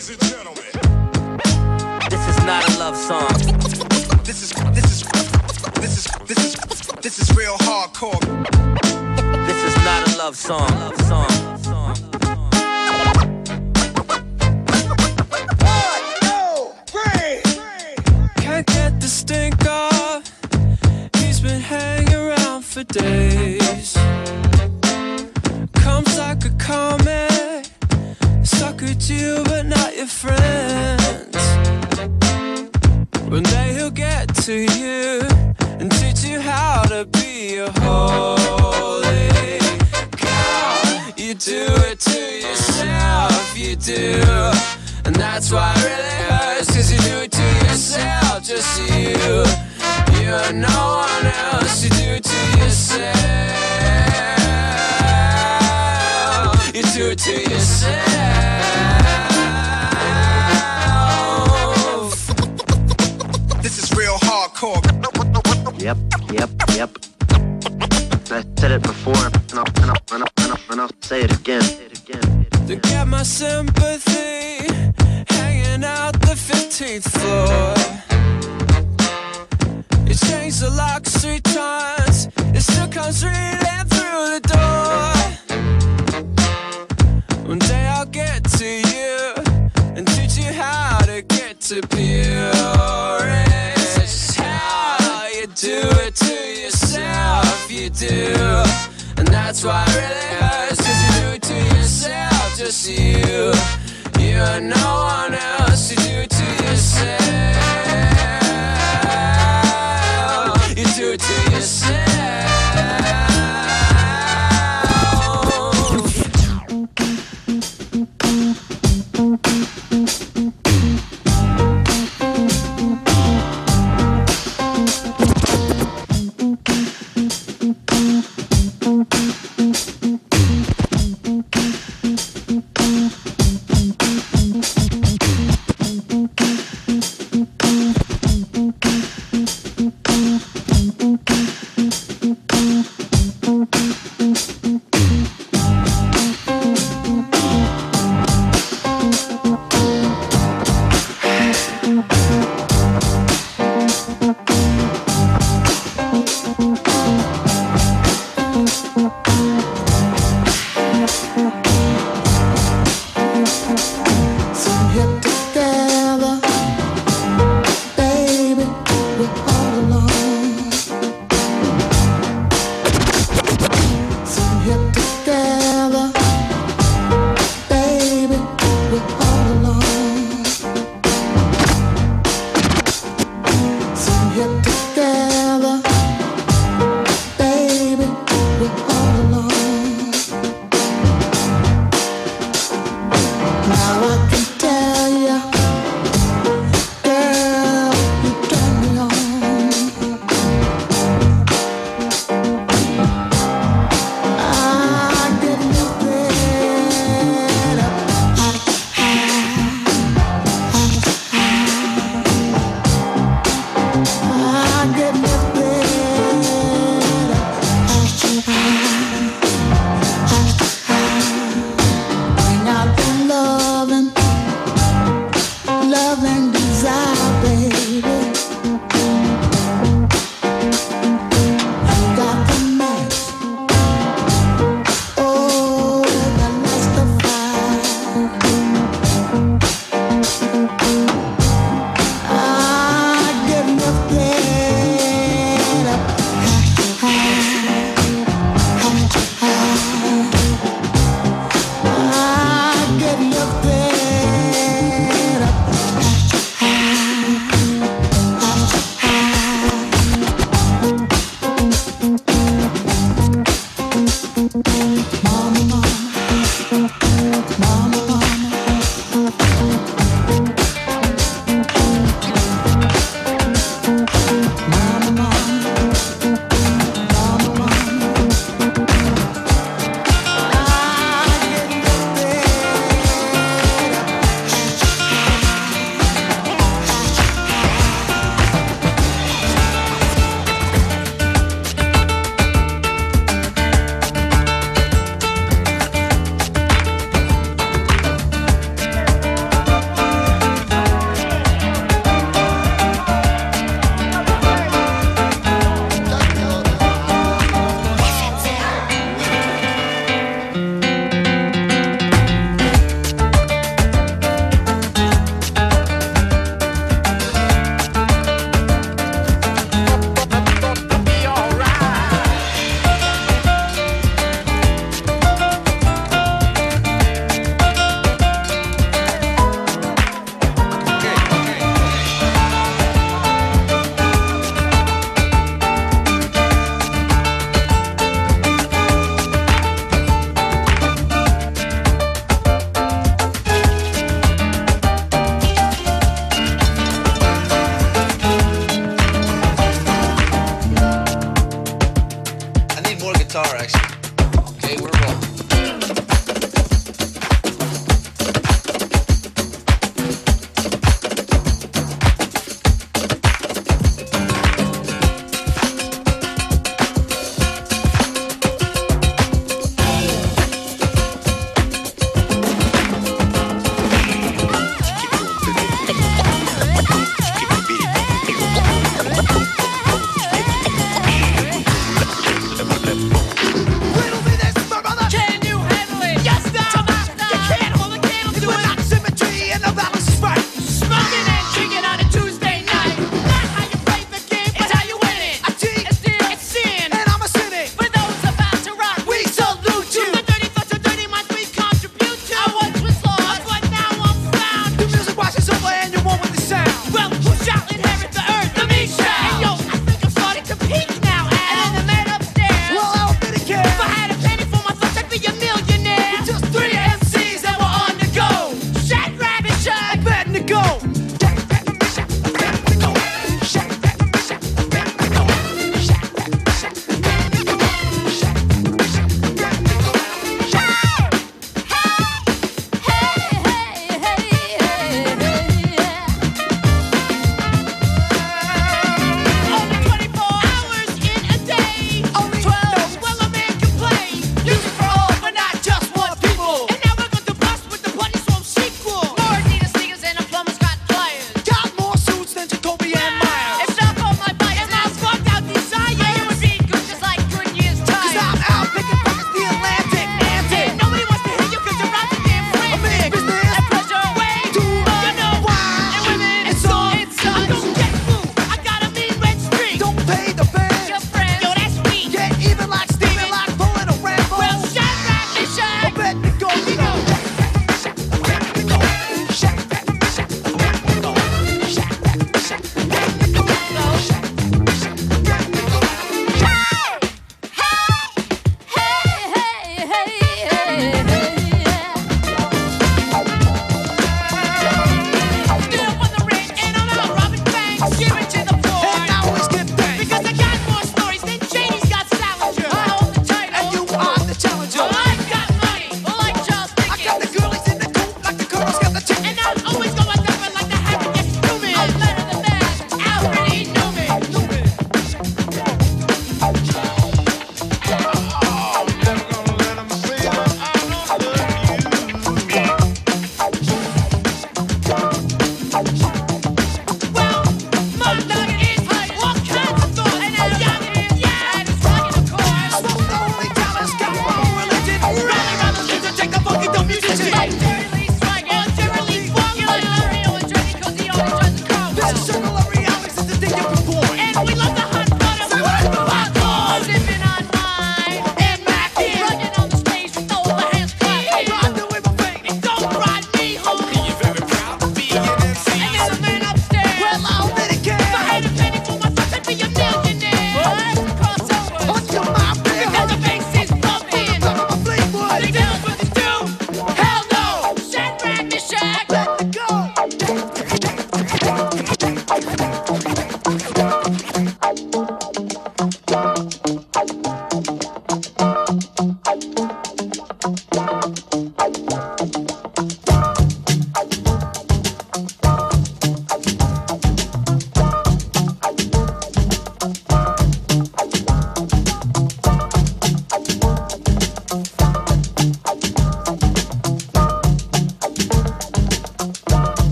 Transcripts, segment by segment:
Ladies and gentlemen. This is not a love song. This is this is this is this is this is real hardcore. This is not a love song. Love song.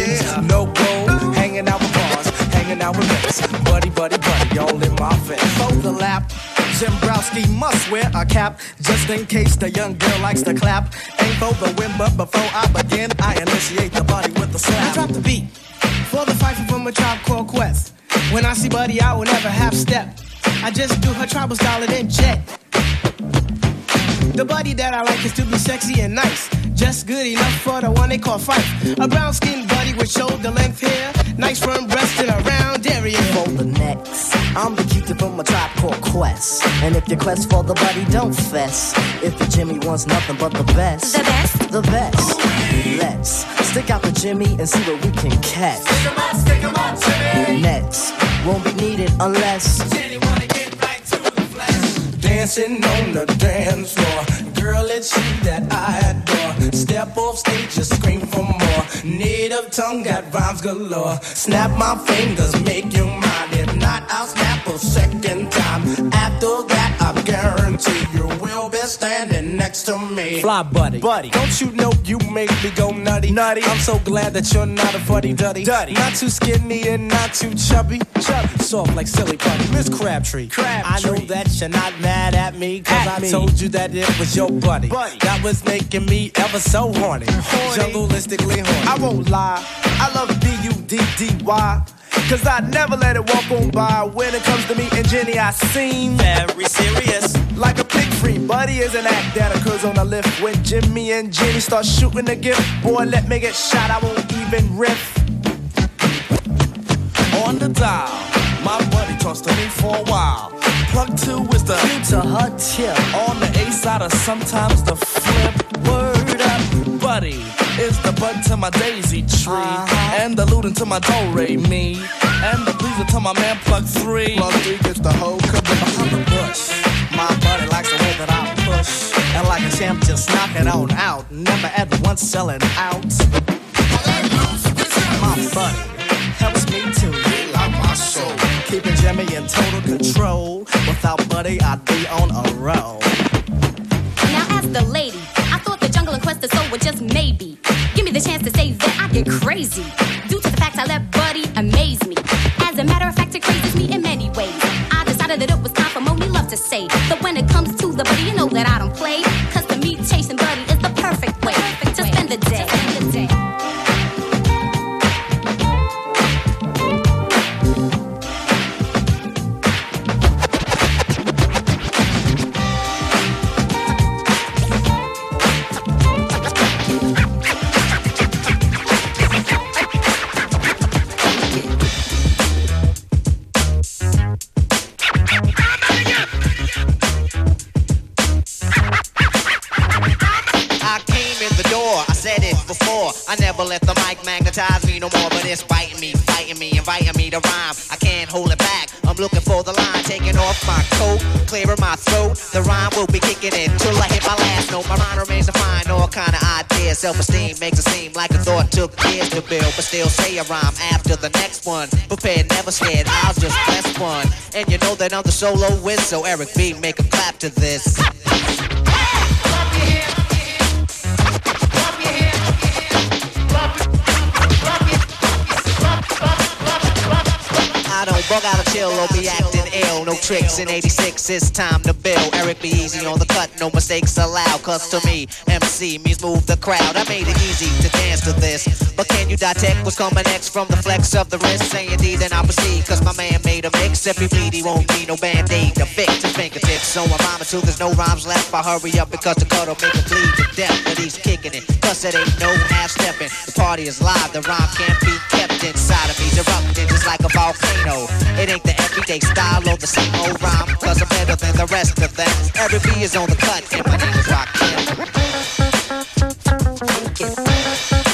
Medallions, no gold. Hanging out with bars, hanging out with mates. Buddy, buddy, buddy, all in my face. Fold the lap. Jimbrowski must wear a cap just in case the young girl likes to clap. Ain't for the win, but before I begin, I initiate the body with the I slap. drop the beat for the fight from a tribe called Quest. When I see Buddy, I will never half step. I just do her tribal style and then jet. The body that I like is to be sexy and nice. Just good enough for the one they call fight. A brown skinned body with shoulder length hair. Nice firm breast and a round area. For the next, I'm the cutie from a tribe called Quest. And if your quest for the body, don't fess. If the Jimmy wants nothing but the best, The best? the best. Let's stick out the Jimmy and see what we can catch. Next, won't be needed unless. Dancing on the dance floor. Girl, it's you that I adore. Step off stage, just scream for more. Native tongue got rhymes galore. Snap my fingers, make you mine. If not, I'll snap a second time. After that, I guarantee be standing next to me. Fly buddy. Buddy. Don't you know you make me go nutty? Nutty. I'm so glad that you're not a fuddy duddy. Duddy. Not too skinny and not too chubby. Chubby. Soft like silly putty. Miss Crabtree. I know that you're not mad at me, cause At I me. told you that it was your buddy. Buddy. That was making me ever so horny. Horny. Jungleistically horny. I won't lie, I love B-U-D-D-Y. Cause I never let it walk on by. When it comes to me and Jenny, I seem Very serious. like a pig free. Buddy is an act that occurs on the lift. When Jimmy and Jenny start shooting the gift, boy, let me get shot, I won't even riff. On the dial, my buddy talks to me for a while. Plug two is the To her tip. on the A side of sometimes the flip. Word up, buddy is the bud to my daisy tree, Uh-huh. and the looting to my do re mi, and the pleaser to my man plug three. Plug three gets the whole cabin. behind the bush. My buddy likes the way that I push, and like a champ, just knock it on out. Never at once selling out. My buddy helps me to relight my soul, keeping Jimmy in total control. Without buddy, I'd be on a roll. Now as the lady, I thought the jungle and quest of soul were just maybe. Give me the chance to say that I get crazy. Due to the fact I let Buddy amaze me. As a matter of fact, it crazes me in many ways. I decided that it was time for Monie Love to say that when it comes to the buddy, you know that I don't play. The rhyme will be kicking in till I hit my last note. My mind remains to find all kind of ideas. Self-esteem makes it seem like a thought took years to build, but still say a rhyme after the next one. Prepared, never scared. I'll just press one, and you know that I'm the solo whiz, so Eric B, make a clap to this. I don't bug out a chill or be acting ill. No tricks in 86, it's time to build. Eric B easy on the cut, no mistakes allowed. Cause to me, MC means move the crowd. I made it easy to dance to this. But can you detect what's coming next from the flex of the wrist? Saying D, then I'll proceed. Cause my man made a mix. If he bleed, he won't need no band aid to fix his fingertips. So I'm rhyming till there's no rhymes left. I hurry up because the cut'll make him bleed to death. But he's kicking it. Plus it ain't no half stepping. The party is live, the rhyme can't be kept inside of me. Erupting just like a volcano. It ain't the everyday style or the same old rhyme. Cause I'm better than the rest of them. Eric B is on the cut, and my name is Rakim. Let's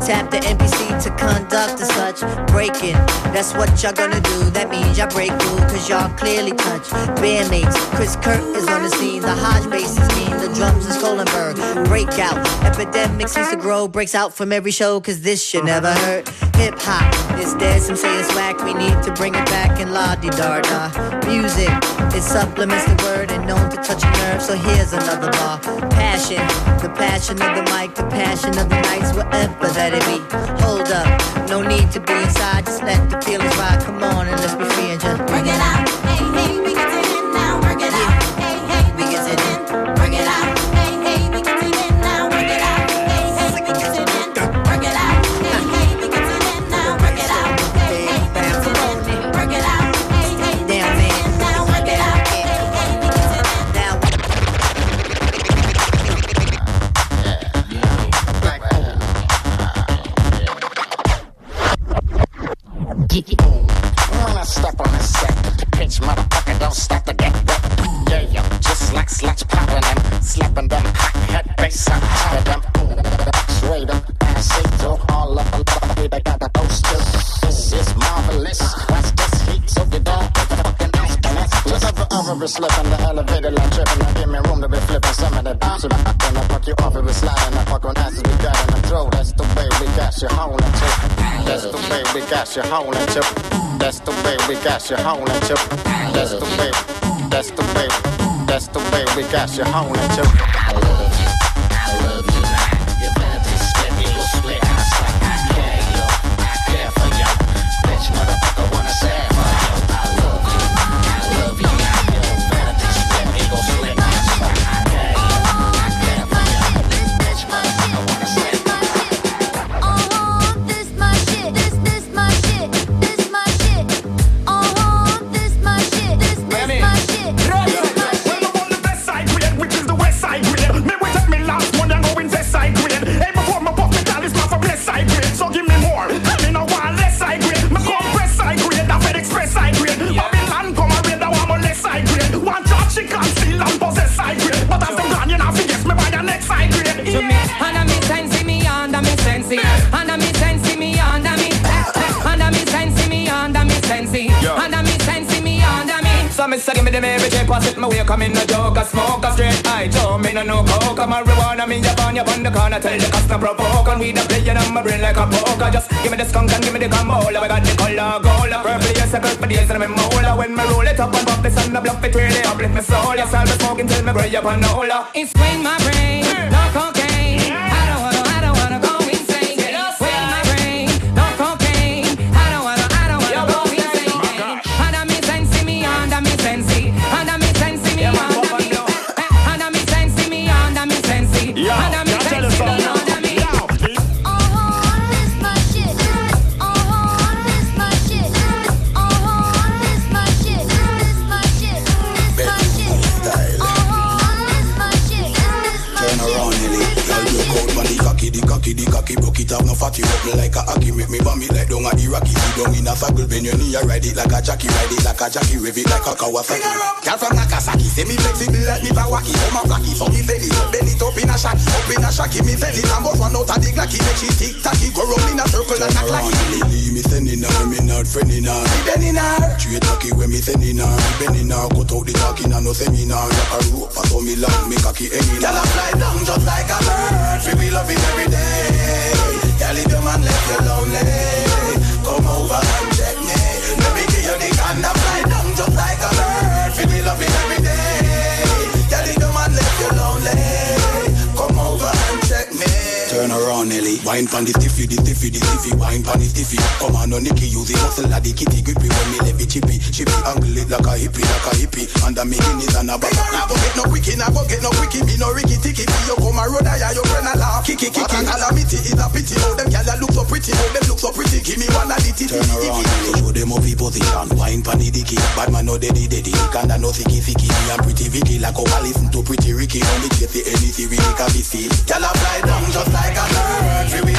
tapped the NPC to conduct a such. Breaking, that's what y'all gonna do. That means y'all break through, cause y'all clearly touch. Bandmates, Chris Kirk is on the scene. The Hodge bass is mean, the drums is Kohlenberg. Breakout, epidemic seems to grow. Breaks out from every show, cause this shit never hurt. Hip hop is dead, some say it's whack. We need to bring it back in la di da. Music, it supplements the word and known to touch a nerve. So here's another bar. Passion, the passion of the mic, the passion of the nights, whatever that it be. Hold up, no need to be inside, just let the feelings ride. Come on and let's be free and just Work it out, The other slipping, the elevator like tripping. Now give me room to be flipping some of bounce. So then I fuck you off if it's sliding. I fuck on asses we got in the throat. That's the way we got you holding to. That's the way we got you holding to. That's the way we got you holding to. That's the way. That's the way. That's the way we got you holding to. On your on the corner, tell the customer provoke And we the playing on my brain like a poker. Just give me the skunk and give me the camole I got the color gold, purple yes a circle for days and I'm molar When me roll it up and pop this on the block, it really uplift me soul. Yes, I'll be smoking till me gray up the hola. It's my brain, bend your knee, I ride it like a jockey. Ride it like a jockey, rev it like a Kawasaki. Girl from Nagasaki, say me flexible like me Bawaki. So my flaky, so me belly, so bend it up in a shack. Up in a shacky, me belly. I'm both one out of the glacky. Make she tick tacky, go round in a circle like a clacky. Nelly, me sending her, me not friending her. Me bending her. Straight tacky when me sending her. Me bending her, cut out the talking and no seminar. Like a rope, so me long, me cocky hanging. Girl, I fly down just like a bird. Feel me love it every day. Girl, if your man left you lonely, Around, Nelly. Wine pan the stiffy, the stiffy, the stiffy. Wine pan the stiffy. Come on, no Nicky, use the muscle like the kitty grippy. When me me chippy, chippy, angle it like a hippie, like a hippie. Under me guineas and a bag. Nah, go get no quickie, nah, go get no quickie. Me no ricky ticky. You come a road, I your friend a laugh. Kiki, kiki, calamity is a pity. Oh, them gyal a look so pretty. Oh, them look so pretty. Give me one of the titty. Turn around, Nelly. Show them up in position. Wine pan the dicky. Bad man no daddy, daddy. Kinda no sicky, sicky. Me and pretty Vicky. Like I listen to pretty Ricky. Only chase the anything really can be seen. Gyal a fly down just like a bird. Feel me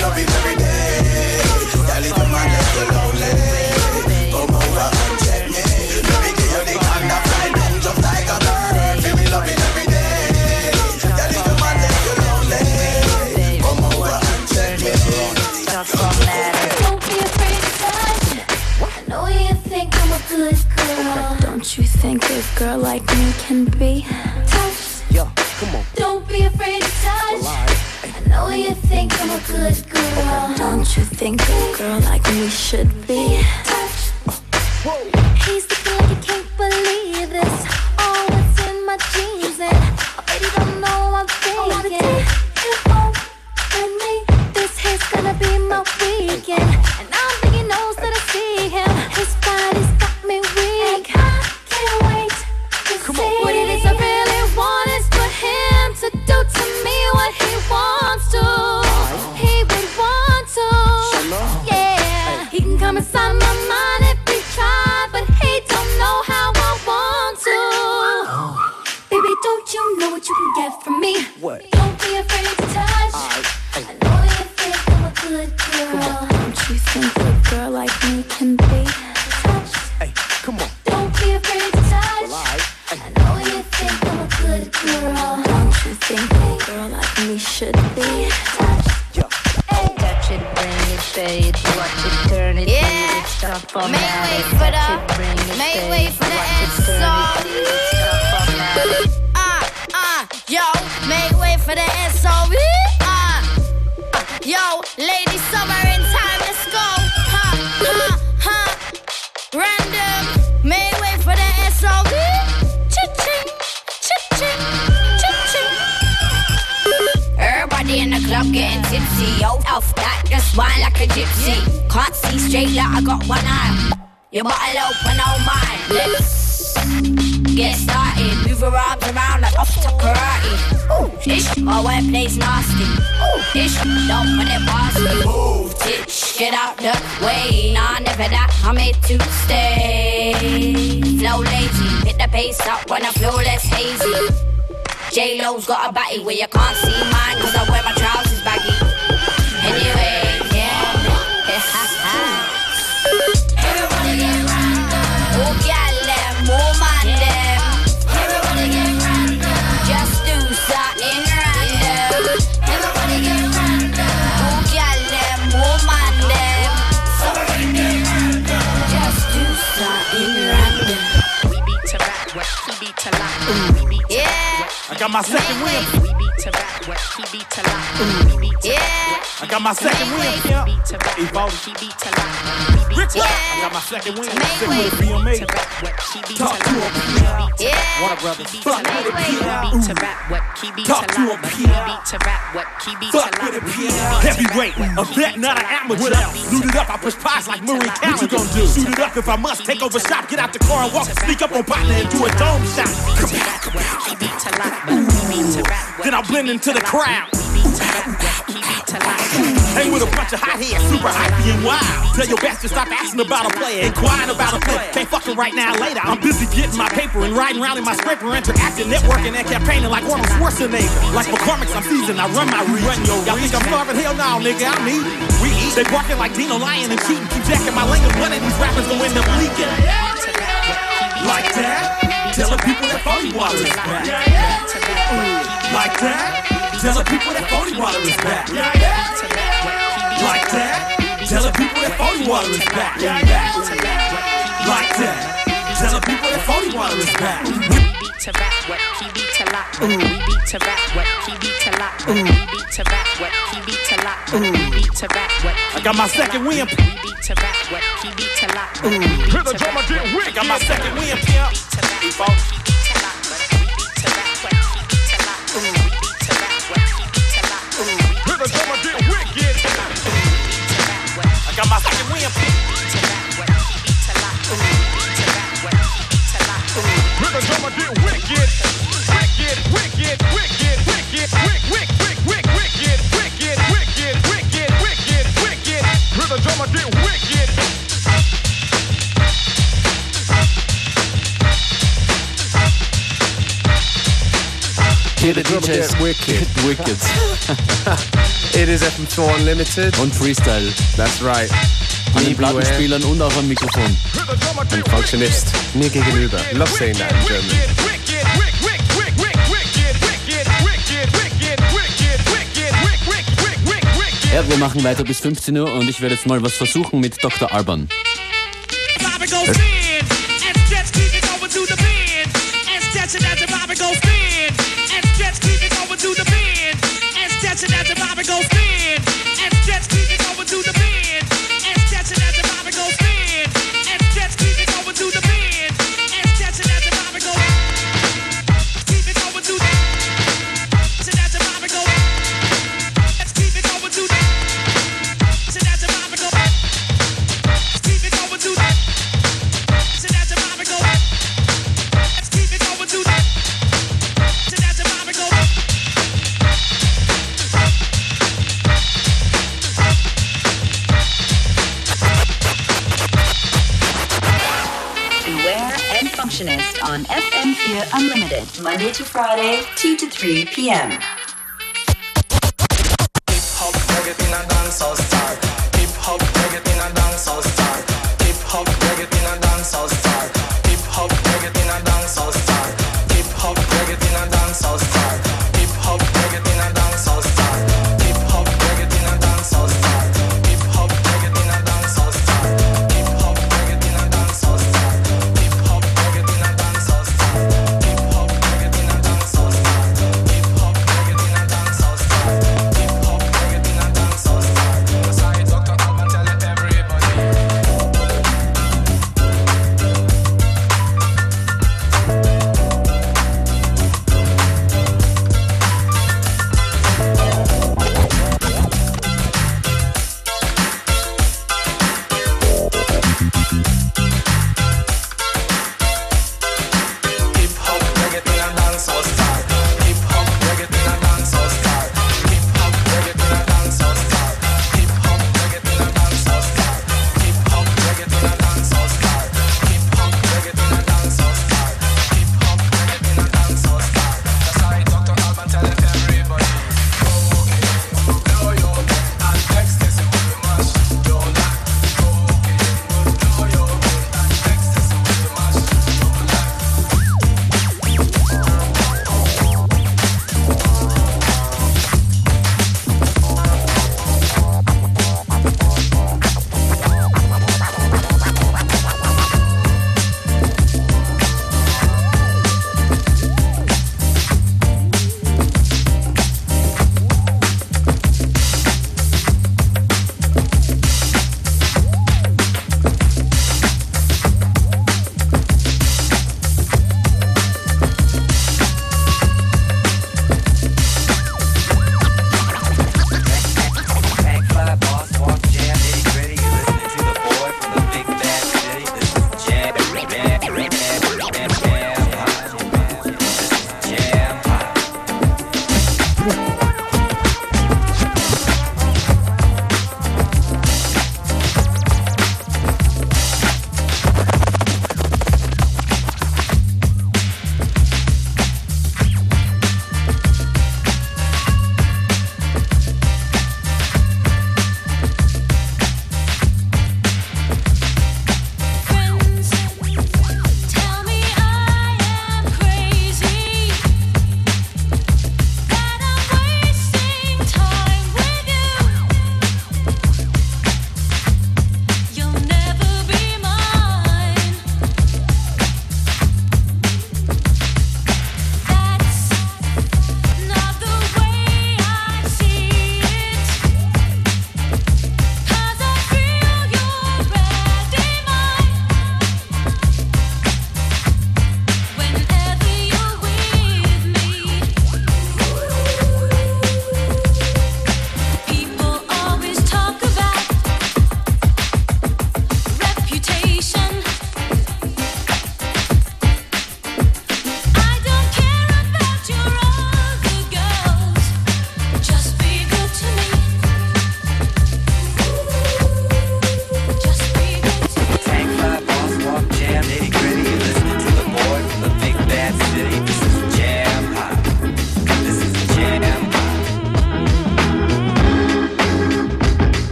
lady summer in time, let's go. Ha, ha, ha. Random, make way for the song. Cha-ching, cha-ching, cha-ching. Everybody in the club getting tipsy. Yo, off that, just wine like a gypsy. Can't see straight like I got one eye. Your bottle open, oh mine. Let's get started. Move your arms around like off karate. Ooh, ish, my wordplay's nasty. Ooh, ish, don't put it past me. Move, titch, get out the way. Nah, never that, I'm here to stay. Flow lazy, hit the pace up when I feel less hazy. J-Lo's got a body where you can't see mine Cause I wear my trousers baggy Anyway, got my second win. We beat to rap, what he beat to lock. We beat to Yeah I got my second win. Beat to rap, Evolve. he beat to lock. Beat to Rich rap, got my second win. Sing with a BMA. Talk to him, P.I. Warner Brothers. Fuck with it, P.I. Talk to him, P.I. Fuck with it, P.I. Heavyweight, a vet, not an amateur. Suited up, I push pies like Murray Callen. What you gonna do? Suited up if I must. Take over shop, get out the car and walk. Sneak up on partner and do a dome shot. Then I'll blend into the crowd. Hang with a bunch of hot heads, super hypey and wild. Tell your best to stop asking about a player, inquiring about a player. Can't fucking right now, later. I'm busy getting my paper and riding around in my scraper, interacting, networking, and campaigning like Arnold Schwarzenegger. Like McCormick's, I'm seasoned. I run my region. Y'all think I'm starving? Hell no, nigga. I'm eating. We eat. They barking like Dino Lion and cheating. Keep jacking my lane, and one of these rappers gonna end up leaking. Like that. Tell the people that phony water is back. Like that. Tell the people that phony water is back. Like that. Tell the people that phony water is back. Like that. Tell the people that phony water is back. to rap beat a lot. Ooh, we beat to rap. What he beat a lot. Ooh, we beat to rap. What he beat a lot. Ooh, we beat to rap. What I got my second win. We beat to rap. What he beat a lot. Ooh, hit the drummer get wicked. I got my second win. Yeah. He beat Niggas, I'ma get wicked. Wicked, wicked, wicked, wicked, wick, wick, wick, wick, wicked, wicked, wicked, wicked, wicked, wicked. Hear the drummer get wicked. Hier der DJ ist Wicked. Wicked. It is FM4 Unlimited. Und Freestyle. That's right. An den. Plattenspielern und auch am Mikrofon. Ein Functionist. Mir gegenüber. Love saying that in German. Ja, wir machen weiter bis 15 Uhr und ich werde jetzt mal was versuchen mit Dr. Alban. Bobby Friday, 2 to 3 p.m.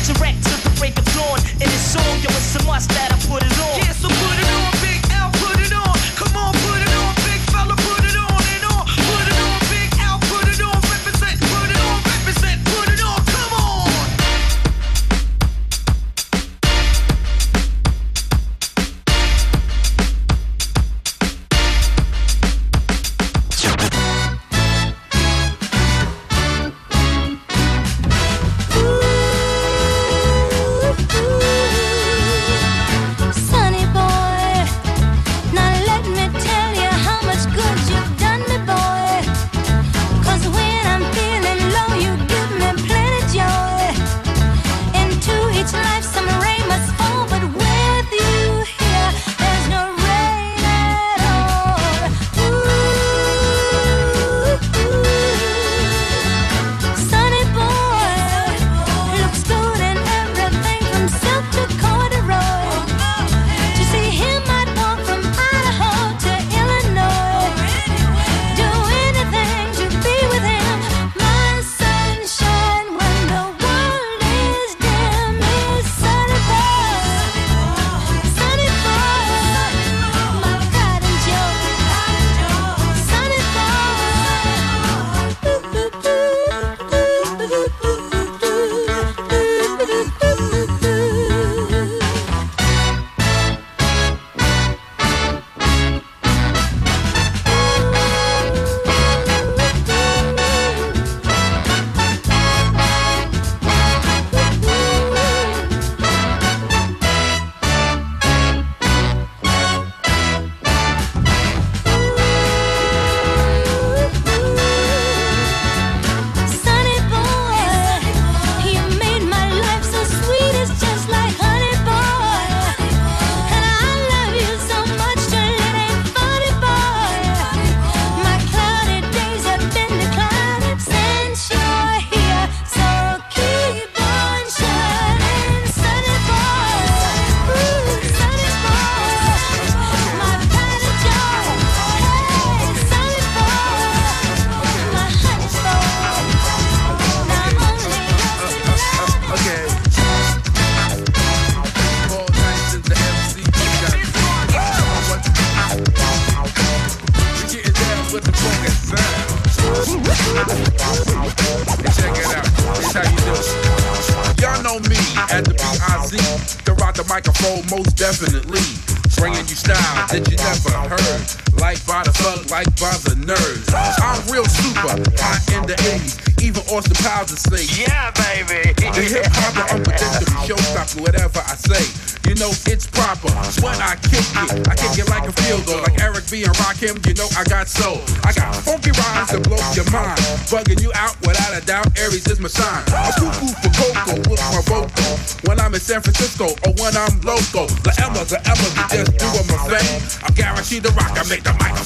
resurrect to the break of dawn. and it's on, yo, it's a must that I put it on. Yeah, so put it on.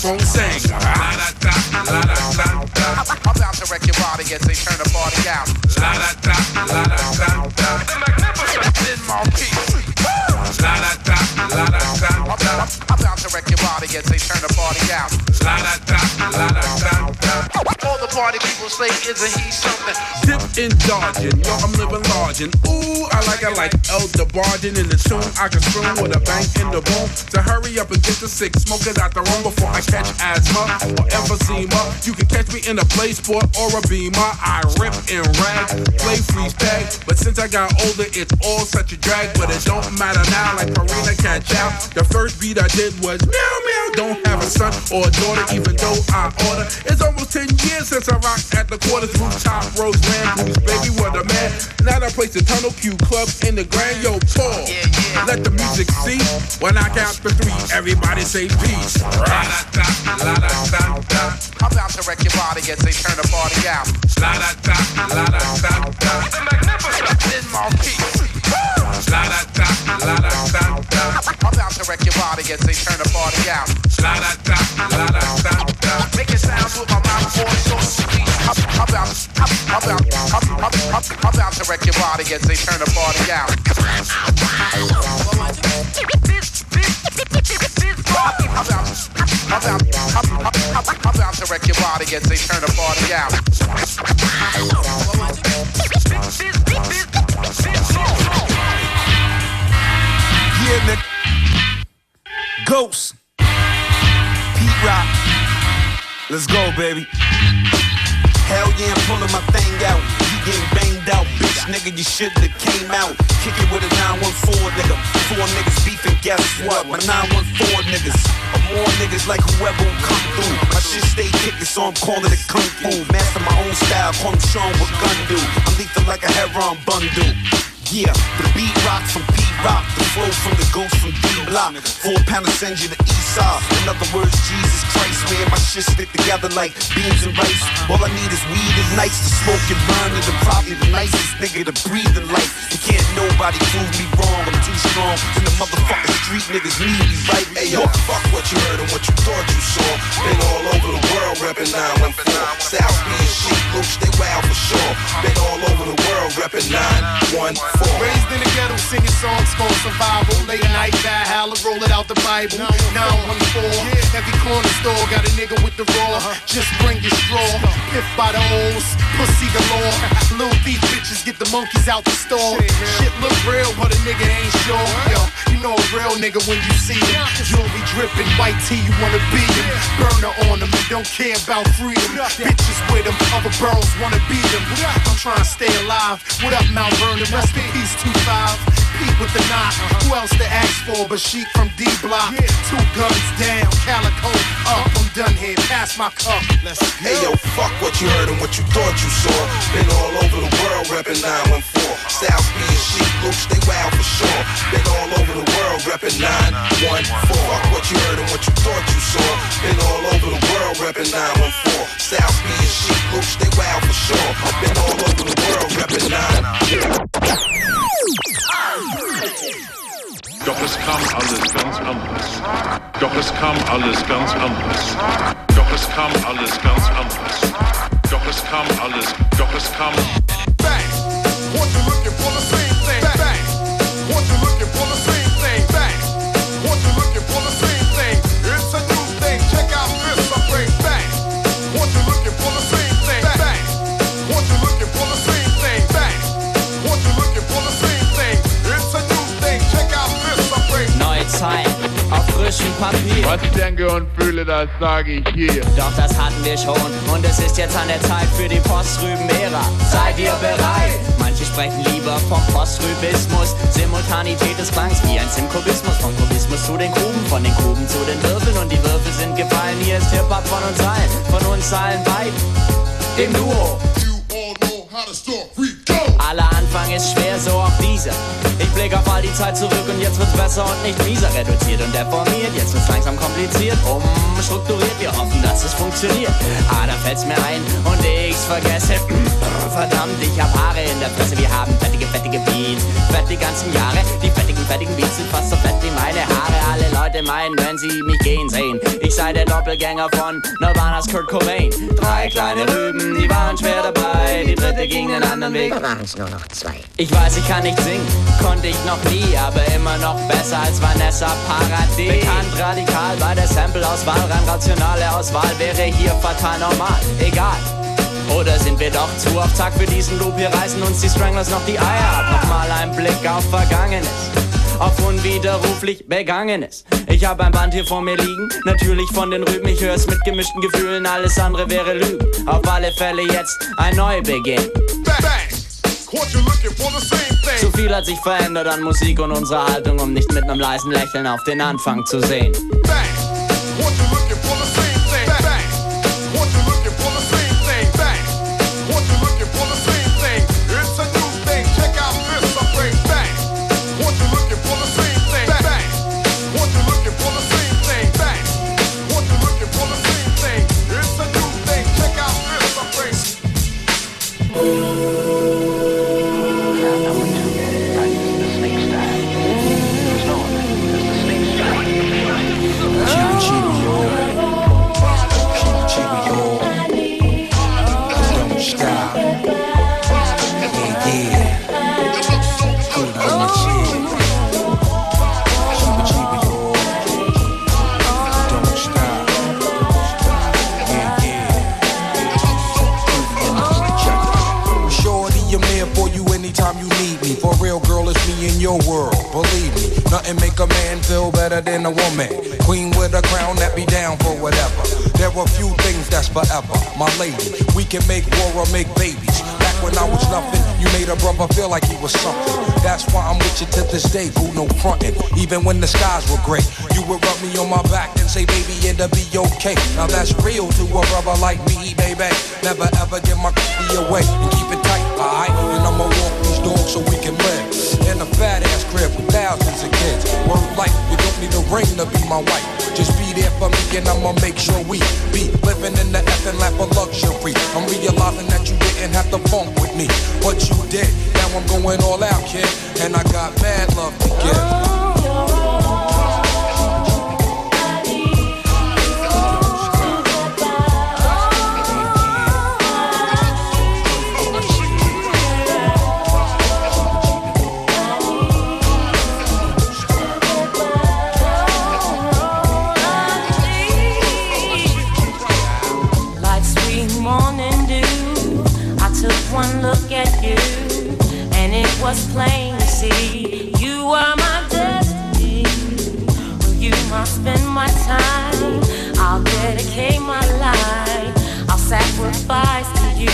sing, sing. La da da, la da da. I'm about to wreck your body as they turn the party out. La da da, la da da. The magnificent in my peace. La da da, la da da. I'm bound to wreck your body as they turn the party out. La da da, la da da. All the party people say, isn't he something? Dip and dodging, yo, I'm living large and ooh, I like I like El Debardin in the tune. I can strum with a bank in the boom. To hurry up and get the sick smokers out the room before I catch asthma or emphysema. You can catch me in a play sport or a beamer. I rip and rag, play freeze tag, but since I got older, it's all such a drag. But it don't matter now like Karina can't out. The first beat I did was meow meow. Don't have a son or a daughter, even though I order. It's almost 10 years since I rocked at the quarters rooftop rose blues, baby, what a man. Now I play the Tunnel Q Club in the Grand Yo Tour. Let the music cease. When I count to three, everybody say peace. I'm about to wreck your body as they turn the party out. La da da, la da da da. The magnificent in Marquise. La da da, la da da da. I'm about to wreck your body as they turn the party out. La da da, la da da da. Making sounds with my mouth voice so sweet. I'm about, I'm about, I'm I'm I'm I'm about to wreck your body as they turn the party out. I'm about, I'm about, I'm, I'm, to wreck your body as they turn the party out. Yeah, nigga. Ghost. Pete Rock. Let's go, baby. Hell yeah, I'm pulling my thing out. You getting banged out, bitch, nigga. You shouldn't have came out. Kick it with a 914, nigga. Four niggas beefing, guess what? My 914 niggas. Or more niggas like whoever come through. My shit stay kicking, so I'm calling it kung fu. Master my own style, call him Sean what gun do. I'm lethal like a heron bundle. Yeah, the beat rock from Pete Rock, the flow from the ghost from D Block. Four pounder send you to Side. In other words, Jesus Christ, man, my shit stick together like beans and rice. All I need is weed and nights to smoke and burn, and I'm probably the nicest nigga to breathe in life. And can't nobody prove me wrong. I'm too strong, and the motherfucking street niggas need me right. Hey yo, fuck what you heard and what you thought you saw. Been all over the world reppin' 914. South Beach, shit, Louch, they wild for sure. Been all over the world reppin' 914. Raised in the ghetto, singing songs for survival. Late night, die holler, roll it out the Bible. 914, every corner store got a nigga with the raw. Just bring your straw. If by the holes, pussy galore. Little thief bitches get the monkeys out the store. Shit look real, but a nigga ain't sure. Yo, you know a real nigga when you see him. Jewelry dripping, white tee, you wanna be him. Burner on him and don't care about freedom. Bitches with him, other girls wanna beat him. I'm trying to stay alive. What up, Mount Vernon? Rest in peace, 2-5. Pete with the knot. Who else to ask for but Sheek from D Block? Two guns down, calico up. I'm done here. Pass my cup. Let's go. Hey yo, fuck what you heard and what you thought you saw. Been all over the world reppin' 914. South Beach, shit, Louch, they wild for sure. Been all over the world reppin' 914. Fuck what you heard and what you thought you saw. Been all over the world reppin' 914. alles ganz anders. Doch es kam alles ganz Was ich denke und fühle, das sage ich hier. Doch das hatten wir schon und es ist jetzt an der Zeit für die Postrüben-Ära. Seid ihr bereit? Manche sprechen lieber vom Postrübismus. Simultanität des Klangs wie ein Simkubismus. Von Kubismus zu den Kuben, von den Kuben zu den Würfeln und die Würfel sind gefallen. Hier ist Hip-Hop von uns allen, von uns allen beiden. Dem Duo. Aller Anfang ist schwer, so auch dieser. Auf all die Zeit zurück und jetzt wird's besser und nicht mieser. Reduziert und deformiert, jetzt wird's langsam kompliziert. Umstrukturiert, wir hoffen, dass es funktioniert. Ah, da fällt's mir ein und ich's vergesse. Verdammt, ich hab Haare in der Fresse. Wir haben fettige, fettige Beats. Fett die ganzen Jahre. Die fettigen, fettigen Beats sind fast so fett wie meine Haare. Alle Leute meinen, wenn sie mich gehen sehen, ich sei der Doppelgänger von Nirvana's Kurt Cobain. Drei kleine Rüben, die waren schwer dabei. Die den anderen Weg. Waren's nur noch zwei. Ich weiß, sie kann nicht singen, konnte ich noch nie, aber immer noch besser als Vanessa Paradis. Bekannt radikal bei der Sample-Auswahl, rein rationale Auswahl wäre hier fatal normal. Egal. Oder sind wir doch zu auf Zack für diesen Loop? Hier reißen uns die Stranglers noch die Eier ab. Nochmal ein Blick auf Vergangenes auf unwiderruflich Begangenes. Ich hab ein Band hier vor mir liegen, natürlich von den Rüben. Ich hör's mit gemischten Gefühlen, alles andere wäre Lügen. Auf alle Fälle jetzt ein Neubeginn. Zu viel hat sich verändert an Musik und unserer Haltung, um nicht mit einem leisen Lächeln auf den Anfang zu sehen. Shorty, that's forever, my lady. We can make war or make babies. Back when I was nothing, you made a brother feel like he was something. That's why I'm with you to this day, boo, no frontin'. Even when the skies were gray, you would rub me on my back and say, baby, it'll be okay. Now that's real to a brother like me, baby. Never ever give my cookie away and keep it tight, alright? And I'ma walk these dogs so we can live. In a fat ass crib thousands of kids. Word life, you don't need a ring to be my wife. Just be there for me and I'ma make sure we be living in the effing lap of luxury. I'm realizing that you didn't have to funk with me, but you did. Now I'm going all out, kid, and I got mad love to give. One look at you, and it was plain to see you are my destiny. You, spend my time. I'll dedicate my life. I'll sacrifice you.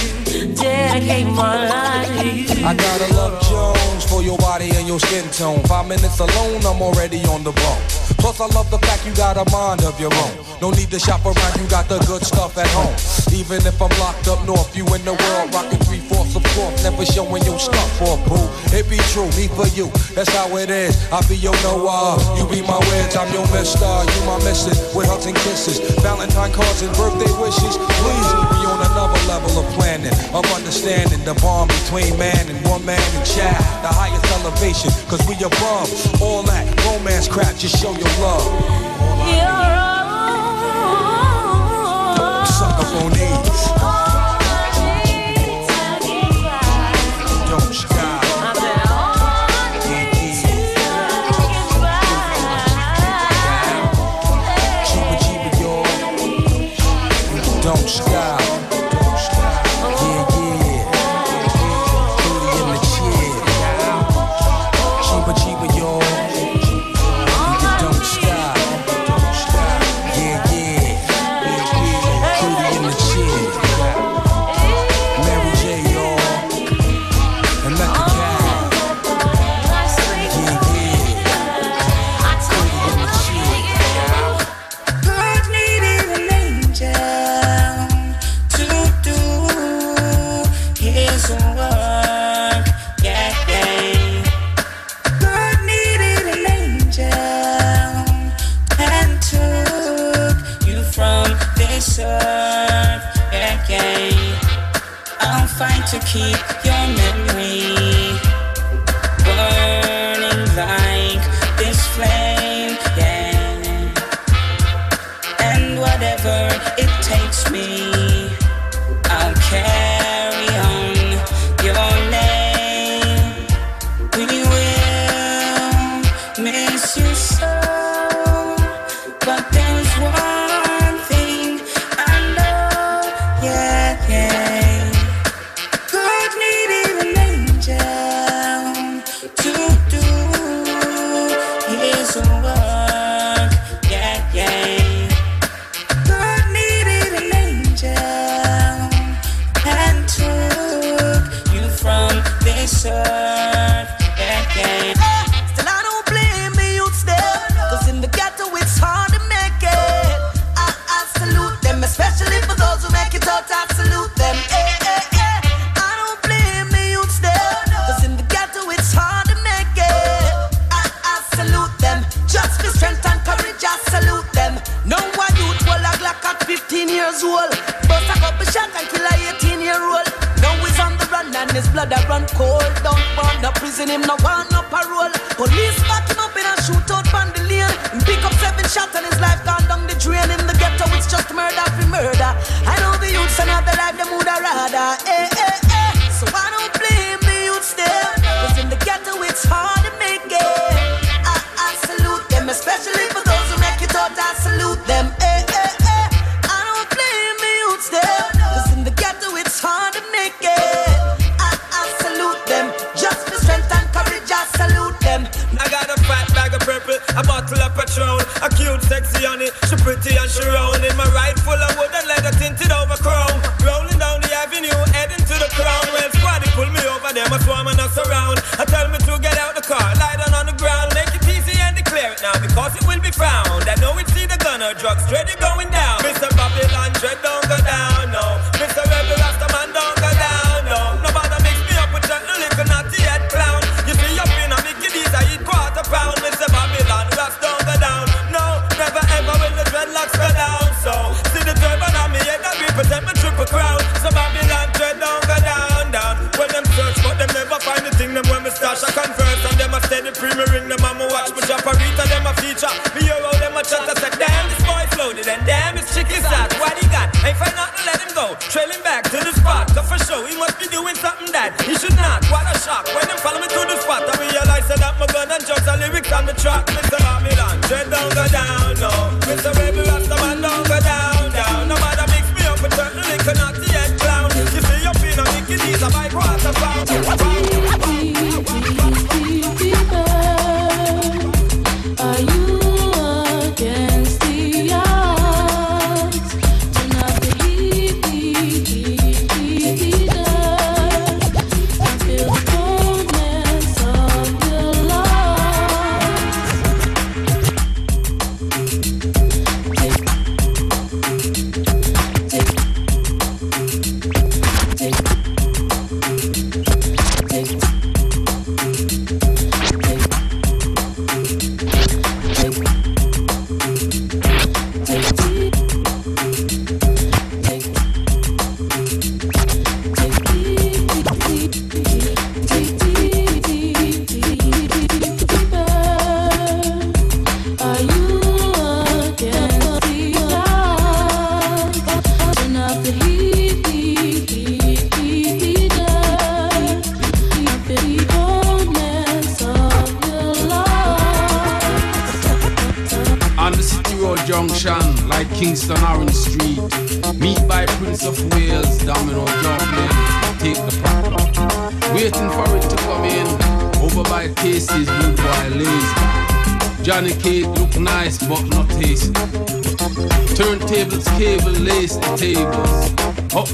You. I gotta love Jones for your body and your skin tone. Five minutes alone, I'm already on the bone. Plus, I love the fact you got a mind of your own. No need to shop around, you got the good stuff at home. Even if I'm locked up north, you in the world rocking three fourths of fourth, never showing your stuff for a boo. It be true, me for you, that's how it is. I be your Noah, you be my wedge, I'm your mister, you my missus, with hugs and kisses, Valentine cards and birthday wishes. Please, be on another level of planning, of understanding the bond between man and woman and child, the highest elevation, cause we above all that romance crap, just show your love. Suck up on these. Don't stop. Cheaper, cheaper, yo. Don't stop. Keep them a swarm and a surround. I tell me to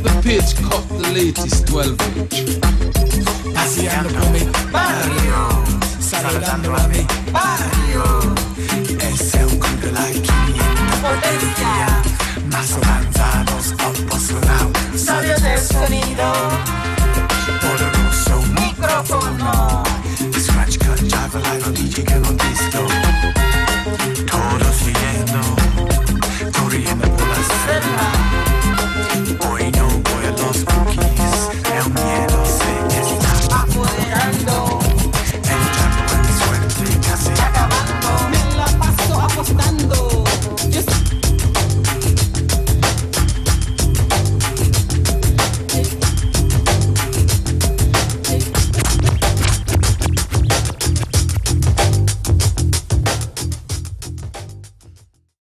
the page, cop the latest 12